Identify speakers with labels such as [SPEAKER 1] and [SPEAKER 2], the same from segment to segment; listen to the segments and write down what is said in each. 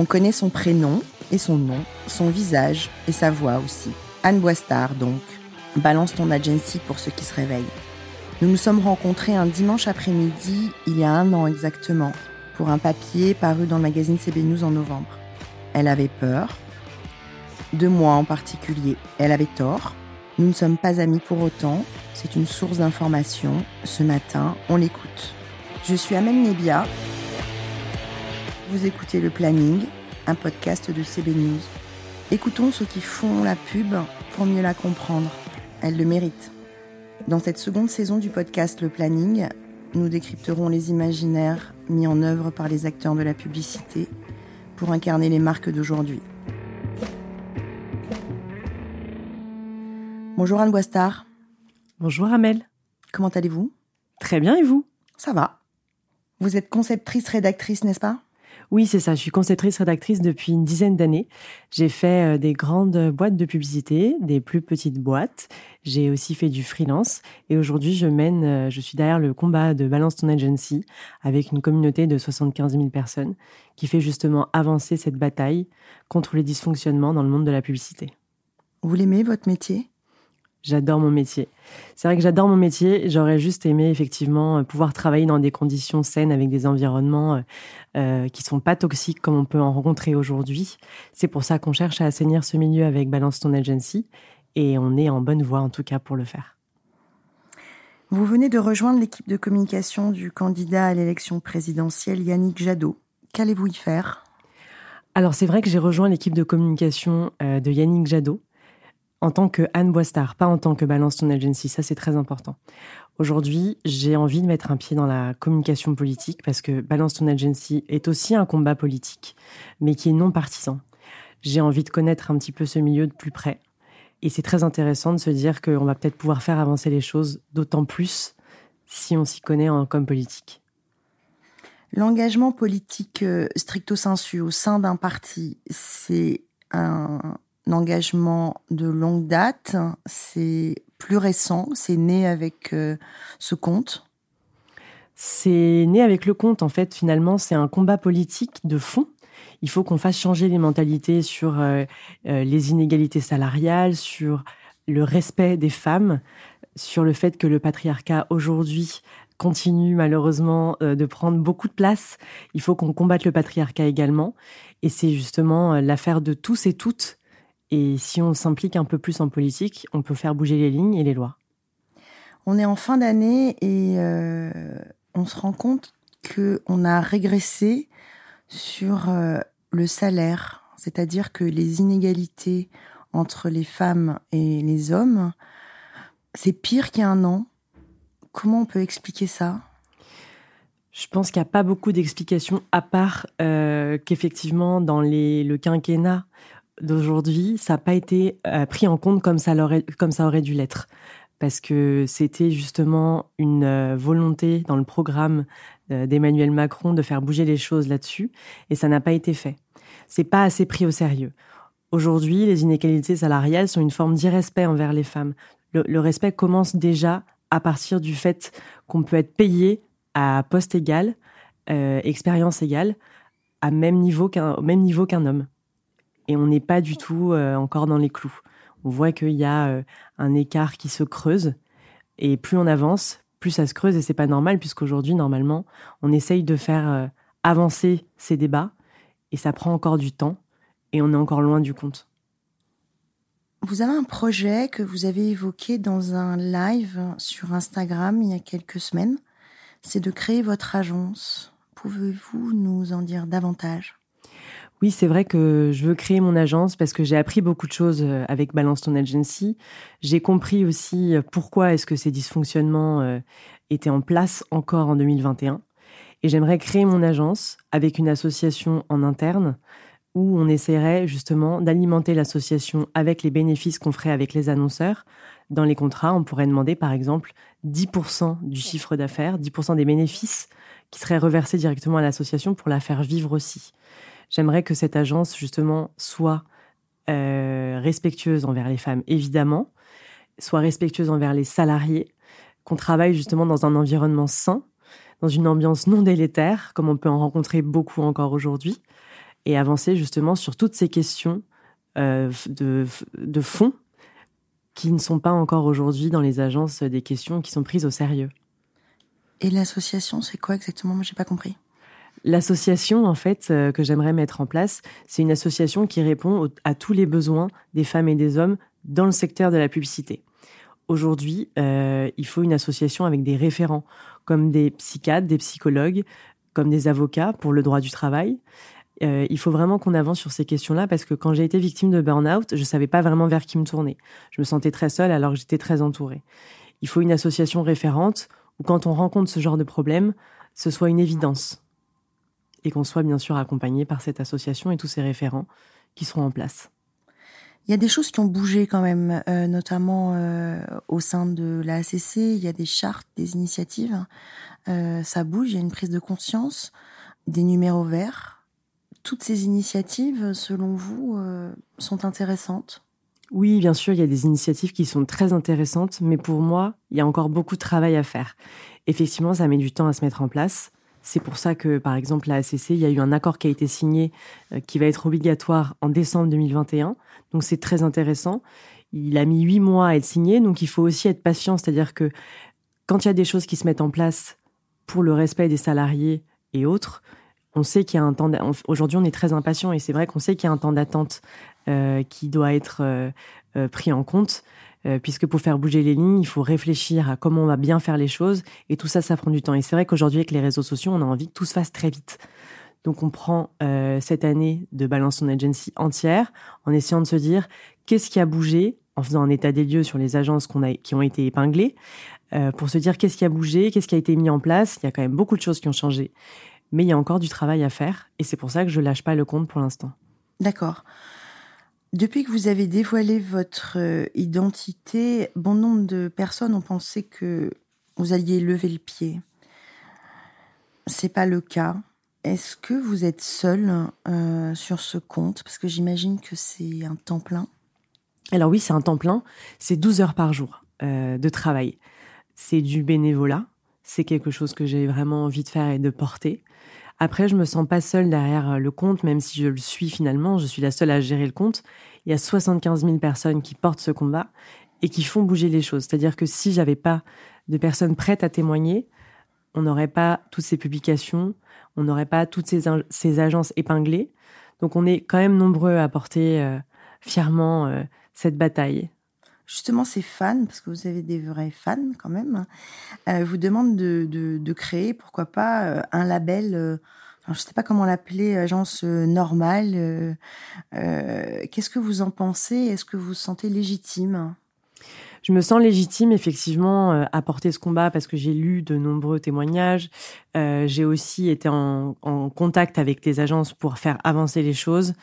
[SPEAKER 1] On connaît son prénom et son nom, son visage et sa voix aussi. Anne Boistard, donc. Balance ton agency pour ceux qui se réveillent. Nous nous sommes rencontrés un dimanche après-midi, il y a un an exactement, pour un papier paru dans le magazine CB News en novembre. Elle avait peur. De moi en particulier. Elle avait tort. Nous ne sommes pas amis pour autant. C'est une source d'information. Ce matin, on l'écoute. Je suis Amel Nebia. Vous écoutez Le Planning, un podcast de CB News. Écoutons ceux qui font la pub pour mieux la comprendre. Elle le mérite. Dans cette seconde saison du podcast Le Planning, nous décrypterons les imaginaires mis en œuvre par les acteurs de la publicité pour incarner les marques d'aujourd'hui. Bonjour Anne Boistard.
[SPEAKER 2] Bonjour Amel.
[SPEAKER 1] Comment allez-vous?
[SPEAKER 2] Très bien et vous?
[SPEAKER 1] Ça va. Vous êtes conceptrice rédactrice, n'est-ce pas?
[SPEAKER 2] Oui, c'est ça. Je suis conceptrice rédactrice depuis une dizaine d'années. J'ai fait euh, des grandes boîtes de publicité, des plus petites boîtes. J'ai aussi fait du freelance. Et aujourd'hui, je mène, euh, je suis derrière le combat de Balance ton agency avec une communauté de 75 000 personnes qui fait justement avancer cette bataille contre les dysfonctionnements dans le monde de la publicité.
[SPEAKER 1] Vous l'aimez, votre métier?
[SPEAKER 2] J'adore mon métier. C'est vrai que j'adore mon métier. J'aurais juste aimé effectivement euh, pouvoir travailler dans des conditions saines avec des environnements euh, euh, qui sont pas toxiques comme on peut en rencontrer aujourd'hui. C'est pour ça qu'on cherche à assainir ce milieu avec Balance ton agency et on est en bonne voie en tout cas pour le faire.
[SPEAKER 1] Vous venez de rejoindre l'équipe de communication du candidat à l'élection présidentielle Yannick Jadot. Qu'allez-vous y faire?
[SPEAKER 2] Alors c'est vrai que j'ai rejoint l'équipe de communication de Yannick Jadot en tant que Anne Boistard, pas en tant que Balance ton agency. Ça, c'est très important. Aujourd'hui, j'ai envie de mettre un pied dans la communication politique parce que Balance ton agency est aussi un combat politique, mais qui est non partisan. J'ai envie de connaître un petit peu ce milieu de plus près. Et c'est très intéressant de se dire qu'on va peut-être pouvoir faire avancer les choses d'autant plus si on s'y connaît en comme politique.
[SPEAKER 1] L'engagement politique euh, stricto sensu au sein d'un parti, c'est un, engagement de longue date. C'est plus récent. C'est né avec euh, ce compte.
[SPEAKER 2] C'est né avec le compte. En fait, finalement, c'est un combat politique de fond. Il faut qu'on fasse changer les mentalités sur euh, euh, les inégalités salariales, sur le respect des femmes, sur le fait que le patriarcat aujourd'hui continue malheureusement de prendre beaucoup de place. Il faut qu'on combatte le patriarcat également. Et c'est justement l'affaire de tous et toutes et si on s'implique un peu plus en politique, on peut faire bouger les lignes et les lois.
[SPEAKER 1] On est en fin d'année et euh, on se rend compte qu'on a régressé sur euh, le salaire, c'est-à-dire que les inégalités entre les femmes et les hommes, c'est pire qu'il y a un an. Comment on peut expliquer ça?
[SPEAKER 2] Je pense qu'il n'y a pas beaucoup d'explications à part euh, qu'effectivement dans les, le quinquennat, d'aujourd'hui, ça n'a pas été euh, pris en compte comme ça, comme ça aurait dû l'être. Parce que c'était justement une euh, volonté dans le programme euh, d'Emmanuel Macron de faire bouger les choses là-dessus, et ça n'a pas été fait. C'est pas assez pris au sérieux. Aujourd'hui, les inégalités salariales sont une forme d'irrespect envers les femmes. Le, respect commence déjà à partir du fait qu'on peut être payé à poste égal, expérience égale, à même niveau qu'un, au même niveau qu'un homme et on n'est pas du tout euh, encore dans les clous. On voit qu'il y a euh, un écart qui se creuse et plus on avance, plus ça se creuse et c'est pas normal puisqu'aujourd'hui normalement on essaye de faire euh, avancer ces débats et ça prend encore du temps et on est encore loin du compte.
[SPEAKER 1] Vous avez un projet que vous avez évoqué dans un live sur Instagram il y a quelques semaines, c'est de créer votre agence. Pouvez-vous nous en dire davantage?
[SPEAKER 2] Oui, c'est vrai que je veux créer mon agence parce que j'ai appris beaucoup de choses euh, avec Balance ton agency. J'ai compris aussi euh, pourquoi est-ce que ces dysfonctionnements euh, étaient en place encore en 2021. Et j'aimerais créer mon agence avec une association en interne où on essaierait justement d'alimenter l'association avec les bénéfices qu'on ferait avec les annonceurs. Dans les contrats, on pourrait demander par exemple 10% du chiffre d'affaires, 10% des bénéfices qui seraient reversés directement à l'association pour la faire vivre aussi. J'aimerais que cette agence, justement, soit euh, respectueuse envers les femmes, évidemment, soit respectueuse envers les salariés, qu'on travaille justement dans un environnement sain, dans une ambiance non délétère, comme on peut en rencontrer beaucoup encore aujourd'hui, et avancer justement sur toutes ces questions euh, de, de fond qui ne sont pas encore aujourd'hui dans les agences des questions qui sont prises au sérieux.
[SPEAKER 1] Et l'association, c'est quoi exactement? Moi, j'ai pas compris.
[SPEAKER 2] L'association, en fait, euh, que j'aimerais mettre en place, c'est une association qui répond à tous les besoins des femmes et des hommes dans le secteur de la publicité. Aujourd'hui, euh, il faut une association avec des référents, comme des psychiatres, des psychologues, comme des avocats pour le droit du travail. Euh, il faut vraiment qu'on avance sur ces questions-là parce que quand j'ai été victime de burn-out, je savais pas vraiment vers qui me tourner. Je me sentais très seule alors que j'étais très entourée. Il faut une association référente où quand on rencontre ce genre de problème, ce soit une évidence et qu'on soit bien sûr accompagné par cette association et tous ces référents qui seront en place.
[SPEAKER 1] Il y a des choses qui ont bougé quand même, euh, notamment euh, au sein de la ACC. Il y a des chartes, des initiatives. Euh, ça bouge, il y a une prise de conscience, des numéros verts. Toutes ces initiatives, selon vous, sont intéressantes?
[SPEAKER 2] Oui, bien sûr, il y a des initiatives qui sont très intéressantes, mais pour moi, il y a encore beaucoup de travail à faire. Effectivement, ça met du temps à se mettre en place. C'est pour ça que, par exemple, la ACC, il y a eu un accord qui a été signé euh, qui va être obligatoire en décembre 2021. Donc c'est très intéressant. Il a mis huit mois à être signé, donc il faut aussi être patient. C'est-à-dire que quand il y a des choses qui se mettent en place pour le respect des salariés et autres, on sait qu'il y a un temps. Aujourd'hui, on est très impatient et c'est vrai qu'on sait qu'il y a un temps d'attente euh, qui doit être euh, pris en compte. Euh, puisque pour faire bouger les lignes, il faut réfléchir à comment on va bien faire les choses, et tout ça, ça prend du temps. Et c'est vrai qu'aujourd'hui, avec les réseaux sociaux, on a envie que tout se fasse très vite. Donc on prend euh, cette année de Balance son Agency entière en essayant de se dire qu'est-ce qui a bougé, en faisant un état des lieux sur les agences a, qui ont été épinglées, euh, pour se dire qu'est-ce qui a bougé, qu'est-ce qui a été mis en place? Il y a quand même beaucoup de choses qui ont changé, mais il y a encore du travail à faire, et c'est pour ça que je lâche pas le compte pour l'instant.
[SPEAKER 1] D'accord. Depuis que vous avez dévoilé votre euh, identité, bon nombre de personnes ont pensé que vous alliez lever le pied. C'est pas le cas. Est-ce que vous êtes seul euh, sur ce compte? Parce que j'imagine que c'est un temps plein.
[SPEAKER 2] Alors oui, c'est un temps plein. C'est 12 heures par jour euh, de travail. C'est du bénévolat. C'est quelque chose que j'ai vraiment envie de faire et de porter. Après, je me sens pas seule derrière euh, le compte, même si je le suis finalement. Je suis la seule à gérer le compte. Il y a 75 000 personnes qui portent ce combat et qui font bouger les choses. C'est-à-dire que si j'avais pas de personnes prêtes à témoigner, on n'aurait pas toutes ces publications, on n'aurait pas toutes ces, ces, agences épinglées. Donc on est quand même nombreux à porter euh, fièrement euh, cette bataille.
[SPEAKER 1] Justement, ces fans, parce que vous avez des vrais fans quand même, euh, vous demandent de, de, créer, pourquoi pas, euh, un label, euh, je ne sais pas comment l'appeler, agence normale. Qu'est-ce que vous en pensez? Est-ce que vous vous sentez légitime?
[SPEAKER 2] Je me sens légitime effectivement à porter ce combat parce que j'ai lu de nombreux témoignages. J'ai aussi été en, en, contact avec des agences pour faire avancer les choses.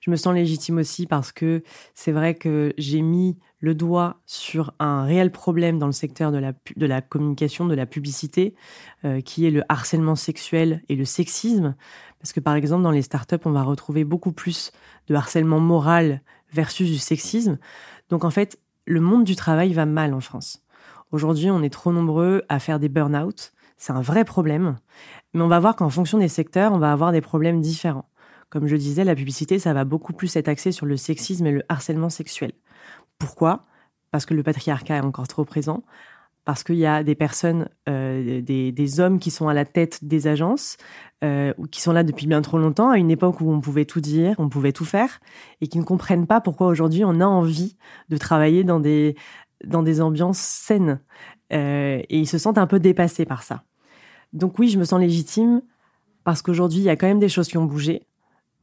[SPEAKER 2] Je me sens légitime aussi parce que c'est vrai que j'ai mis le doigt sur un réel problème dans le secteur de la, communication, de la publicité, euh, qui est le harcèlement sexuel et le sexisme. Parce que par exemple, dans les startups, on va retrouver beaucoup plus de harcèlement moral versus du sexisme. Donc en fait, le monde du travail va mal en France. Aujourd'hui, on est trop nombreux à faire des burn-out. C'est un vrai problème. Mais on va voir qu'en fonction des secteurs, on va avoir des problèmes différents. Comme je disais, la publicité, ça va beaucoup plus être axé sur le sexisme et le harcèlement sexuel. Pourquoi? Parce que le patriarcat est encore trop présent, parce qu'il y a des personnes, euh, des, hommes qui sont à la tête des agences, euh, qui sont là depuis bien trop longtemps, à une époque où on pouvait tout dire, on pouvait tout faire, et qui ne comprennent pas pourquoi aujourd'hui on a envie de travailler dans des, dans des ambiances saines. Euh, et ils se sentent un peu dépassés par ça. Donc oui, je me sens légitime parce qu'aujourd'hui, il y a quand même des choses qui ont bougé,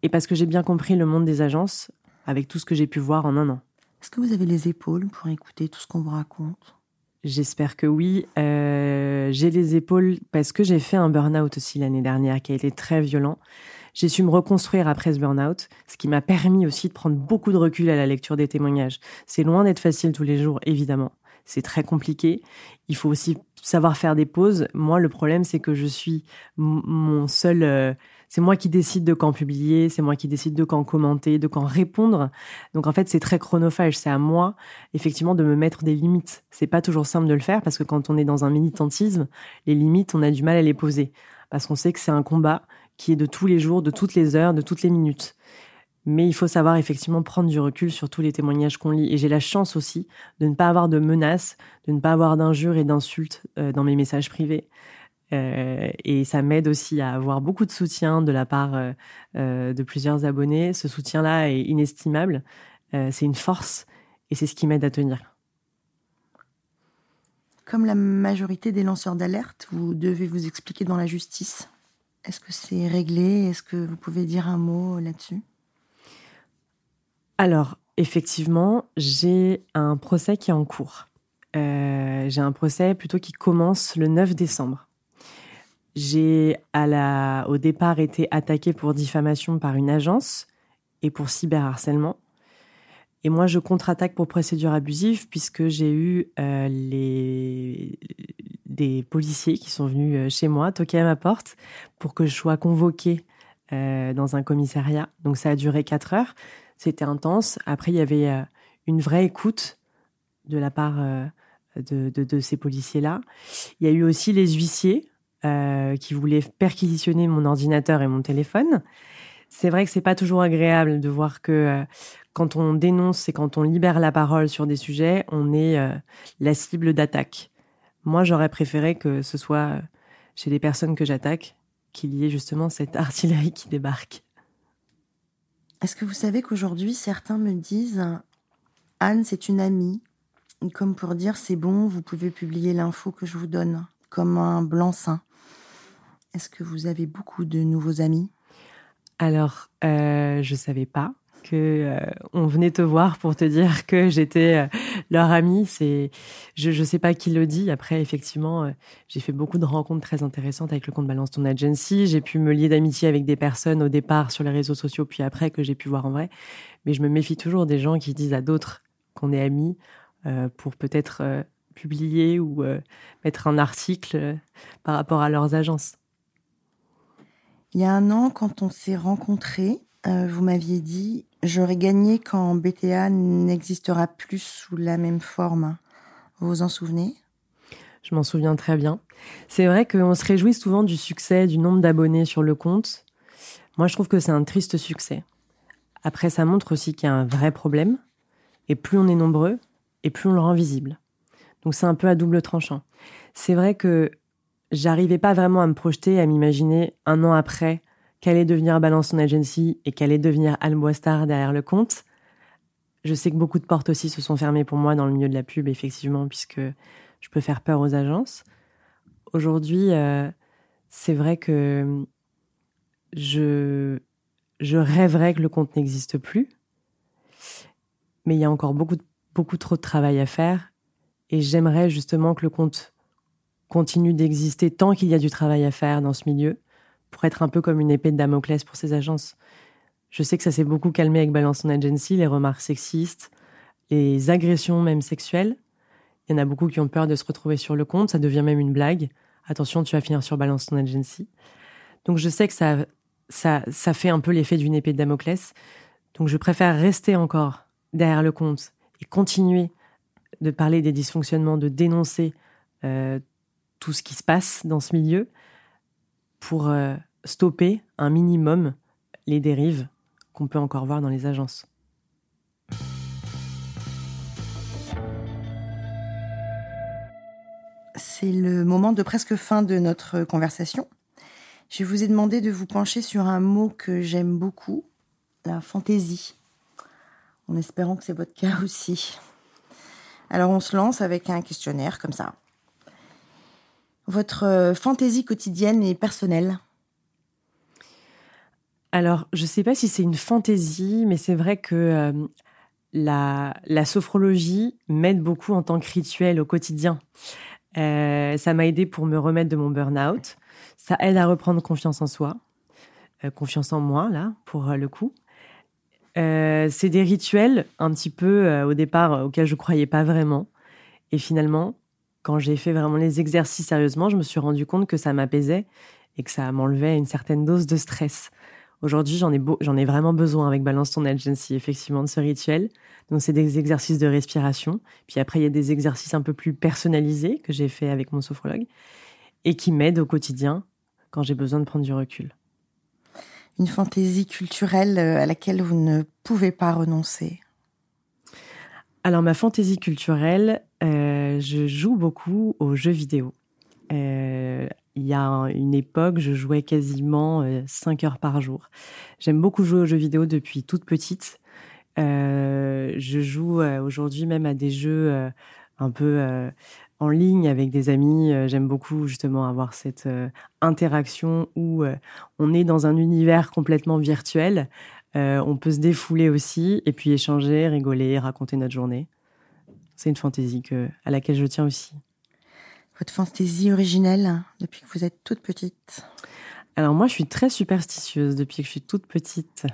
[SPEAKER 2] et parce que j'ai bien compris le monde des agences avec tout ce que j'ai pu voir en un an.
[SPEAKER 1] Est-ce que vous avez les épaules pour écouter tout ce qu'on vous raconte?
[SPEAKER 2] J'espère que oui. Euh, j'ai les épaules parce que j'ai fait un burn-out aussi l'année dernière qui a été très violent. J'ai su me reconstruire après ce burn-out, ce qui m'a permis aussi de prendre beaucoup de recul à la lecture des témoignages. C'est loin d'être facile tous les jours, évidemment. C'est très compliqué. Il faut aussi savoir faire des pauses. Moi, le problème, c'est que je suis mon seul... Euh, c'est moi qui décide de quand publier, c'est moi qui décide de quand commenter, de quand répondre. Donc en fait, c'est très chronophage. C'est à moi, effectivement, de me mettre des limites. C'est pas toujours simple de le faire parce que quand on est dans un militantisme, les limites, on a du mal à les poser parce qu'on sait que c'est un combat qui est de tous les jours, de toutes les heures, de toutes les minutes. Mais il faut savoir effectivement prendre du recul sur tous les témoignages qu'on lit. Et j'ai la chance aussi de ne pas avoir de menaces, de ne pas avoir d'injures et d'insultes euh, dans mes messages privés. Euh, et ça m'aide aussi à avoir beaucoup de soutien de la part euh, de plusieurs abonnés. Ce soutien-là est inestimable. c'est une force et c'est ce qui m'aide à tenir.
[SPEAKER 1] Comme la majorité des lanceurs d'alerte, vous devez vous expliquer dans la justice. Est-ce que c'est réglé? Est-ce que vous pouvez dire un mot là-dessus?
[SPEAKER 2] Alors, effectivement, j'ai un procès qui est en cours. Euh, j'ai un procès plutôt qui commence le 9 décembre. J'ai au départ été attaquée pour diffamation par une agence et pour cyberharcèlement. Et moi, je contre-attaque pour procédure abusive puisque j'ai eu euh, des policiers qui sont venus euh, chez moi, toquer à ma porte pour que je sois convoquée dans un commissariat. Donc ça a duré quatre heures. C'était intense. Après, il y avait euh, une vraie écoute de la part euh, de, ces policiers-là. Il y a eu aussi les huissiers euh, qui voulaient perquisitionner mon ordinateur et mon téléphone. C'est vrai que c'est pas toujours agréable de voir que quand on dénonce et quand on libère la parole sur des sujets, on est la cible d'attaque. Moi, j'aurais préféré que ce soit chez les personnes que j'attaque qu'il y ait justement cette artillerie qui débarque.
[SPEAKER 1] Est-ce que vous savez qu'aujourd'hui, certains me disent Anne, c'est une amie, comme pour dire c'est bon, vous pouvez publier l'info que je vous donne, comme un blanc-seing. Est-ce que vous avez beaucoup de nouveaux amis?
[SPEAKER 2] Alors, euh, je savais pas que euh, on venait te voir pour te dire que j'étais euh, leur amie. C'est, je ne sais pas qui le dit. Après, effectivement, j'ai fait beaucoup de rencontres très intéressantes avec le compte Balance Ton Agency. J'ai pu me lier d'amitié avec des personnes au départ sur les réseaux sociaux, puis après que j'ai pu voir en vrai. Mais je me méfie toujours des gens qui disent à d'autres qu'on est amis pour peut-être publier ou mettre un article par rapport à leurs agences.
[SPEAKER 1] Il y a un an, quand on s'est rencontrés, vous m'aviez dit J'aurais gagné quand BTA n'existera plus sous la même forme. Vous vous en souvenez?
[SPEAKER 2] Je m'en souviens très bien. C'est vrai qu'on se réjouit souvent du succès, du nombre d'abonnés sur le compte. Moi, je trouve que c'est un triste succès. Après, ça montre aussi qu'il y a un vrai problème. Et plus on est nombreux, et plus on le rend visible. Donc c'est un peu à double tranchant. C'est vrai que j'arrivais pas vraiment à me projeter, à m'imaginer un an après qu'allait devenir Balance son agency et qu'allait devenir Almoistar derrière le compte. Je sais que beaucoup de portes aussi se sont fermées pour moi dans le milieu de la pub, effectivement, puisque je peux faire peur aux agences. Aujourd'hui, euh, c'est vrai que je, je rêverais que le compte n'existe plus, mais il y a encore beaucoup, beaucoup trop de travail à faire, et j'aimerais justement que le compte continue d'exister tant qu'il y a du travail à faire dans ce milieu pour être un peu comme une épée de Damoclès pour ces agences. Je sais que ça s'est beaucoup calmé avec Balance on Agency, les remarques sexistes, les agressions même sexuelles. Il y en a beaucoup qui ont peur de se retrouver sur le compte, ça devient même une blague. Attention, tu vas finir sur Balance ton agency. Donc je sais que ça, ça, ça fait un peu l'effet d'une épée de Damoclès. Donc je préfère rester encore derrière le compte et continuer de parler des dysfonctionnements, de dénoncer euh, tout ce qui se passe dans ce milieu, pour euh, stopper un minimum les dérives qu'on peut encore voir dans les agences.
[SPEAKER 1] C'est le moment de presque fin de notre conversation. Je vous ai demandé de vous pencher sur un mot que j'aime beaucoup, la fantaisie, en espérant que c'est votre cas aussi. Alors on se lance avec un questionnaire comme ça votre euh, fantaisie quotidienne et personnelle?
[SPEAKER 2] Alors, je ne sais pas si c'est une fantaisie, mais c'est vrai que euh, la, sophrologie m'aide beaucoup en tant que rituel au quotidien. Euh, ça m'a aidé pour me remettre de mon burn-out. Ça aide à reprendre confiance en soi, confiance en moi, là, pour le coup. c'est des rituels un petit peu au départ auxquels je croyais pas vraiment. Et finalement, quand j'ai fait vraiment les exercices sérieusement, je me suis rendu compte que ça m'apaisait et que ça m'enlevait une certaine dose de stress. Aujourd'hui, j'en ai, j'en ai vraiment besoin avec Balance ton agency, effectivement, de ce rituel. Donc, c'est des exercices de respiration. Puis après, il y a des exercices un peu plus personnalisés que j'ai fait avec mon sophrologue et qui m'aident au quotidien quand j'ai besoin de prendre du recul.
[SPEAKER 1] une fantaisie culturelle à laquelle vous ne pouvez pas renoncer?
[SPEAKER 2] Alors ma fantaisie culturelle, je joue beaucoup aux jeux vidéo. il y a une époque, je jouais quasiment 5 heures par jour. J'aime beaucoup jouer aux jeux vidéo depuis toute petite. Euh, je joue euh, aujourd'hui même à des jeux euh, un peu en ligne avec des amis. J'aime beaucoup justement avoir cette interaction où on est dans un univers complètement virtuel. on peut se défouler aussi et puis échanger, rigoler, raconter notre journée. C'est une fantaisie que, à laquelle je tiens aussi.
[SPEAKER 1] Votre fantaisie originelle depuis que vous êtes toute petite
[SPEAKER 2] alors moi, je suis très superstitieuse depuis que je suis toute petite.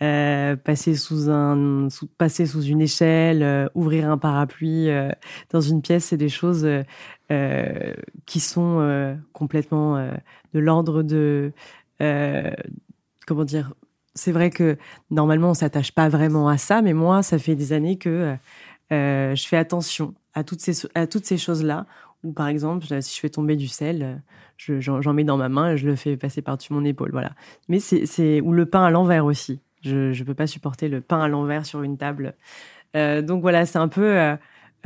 [SPEAKER 2] Euh, passer sous un, passer sous une échelle, euh, ouvrir un parapluie euh, dans une pièce, c'est des choses qui sont complètement de l'ordre de, comment dire. C'est vrai que normalement, on s'attache pas vraiment à ça, mais moi, ça fait des années que je fais attention à toutes ces à toutes ces choses là ou par exemple, si je fais tomber du sel, j'en mets dans ma main et je le fais passer par-dessus mon épaule. Voilà. Mais c'est ou le pain à l'envers aussi. Je ne peux pas supporter le pain à l'envers sur une table. Euh, donc voilà, c'est un peu euh,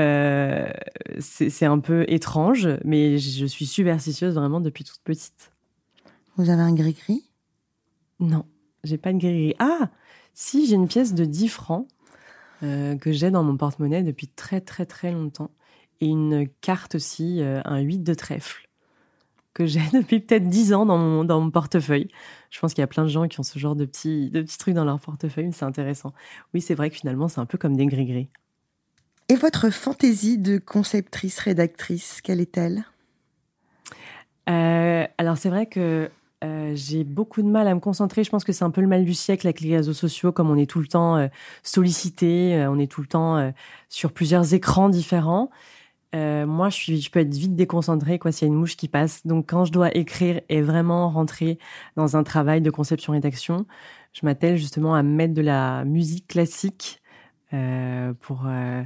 [SPEAKER 2] euh, c'est un peu étrange, mais je suis superstitieuse vraiment depuis toute petite.
[SPEAKER 1] Vous avez un gris-gris?
[SPEAKER 2] Non, j'ai pas de gris-gris. Ah, si j'ai une pièce de 10 francs que j'ai dans mon porte-monnaie depuis très très très longtemps et une carte aussi, euh, un 8 de trèfle, que j'ai depuis peut-être 10 ans dans mon, dans mon portefeuille. Je pense qu'il y a plein de gens qui ont ce genre de petits, de petits trucs dans leur portefeuille, c'est intéressant. Oui, c'est vrai que finalement, c'est un peu comme des gris-gris.
[SPEAKER 1] Et votre fantaisie de conceptrice, rédactrice, quelle est-elle?
[SPEAKER 2] Euh, Alors, c'est vrai que euh, j'ai beaucoup de mal à me concentrer. Je pense que c'est un peu le mal du siècle avec les réseaux sociaux, comme on est tout le temps sollicité, on est tout le temps sur plusieurs écrans différents. Euh, moi, je, peux être vite déconcentrée quoi s'il y a une mouche qui passe. Donc, quand je dois écrire et vraiment rentrer dans un travail de conception-rédaction, je m'attelle justement à mettre de la musique classique euh, pour euh,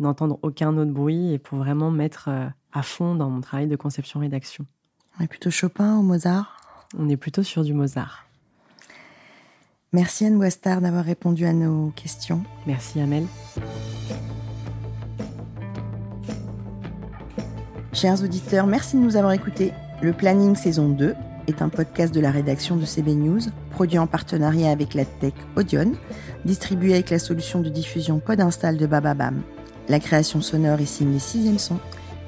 [SPEAKER 2] n'entendre aucun autre bruit et pour vraiment mettre à fond dans mon travail de conception-rédaction.
[SPEAKER 1] On est plutôt Chopin ou Mozart?
[SPEAKER 2] On est plutôt sur du Mozart.
[SPEAKER 1] Merci Anne Boistard d'avoir répondu à nos questions.
[SPEAKER 2] Merci Amel.
[SPEAKER 1] Chers auditeurs, merci de nous avoir écoutés. Le Planning saison 2 est un podcast de la rédaction de CB News, produit en partenariat avec la tech Audion, distribué avec la solution de diffusion Podinstall de Bababam. La création sonore est signée Sixième Son.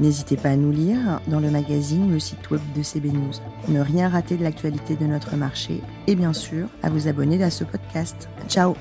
[SPEAKER 1] N'hésitez pas à nous lire dans le magazine ou le site web de CB News. Ne rien rater de l'actualité de notre marché et bien sûr à vous abonner à ce podcast. Ciao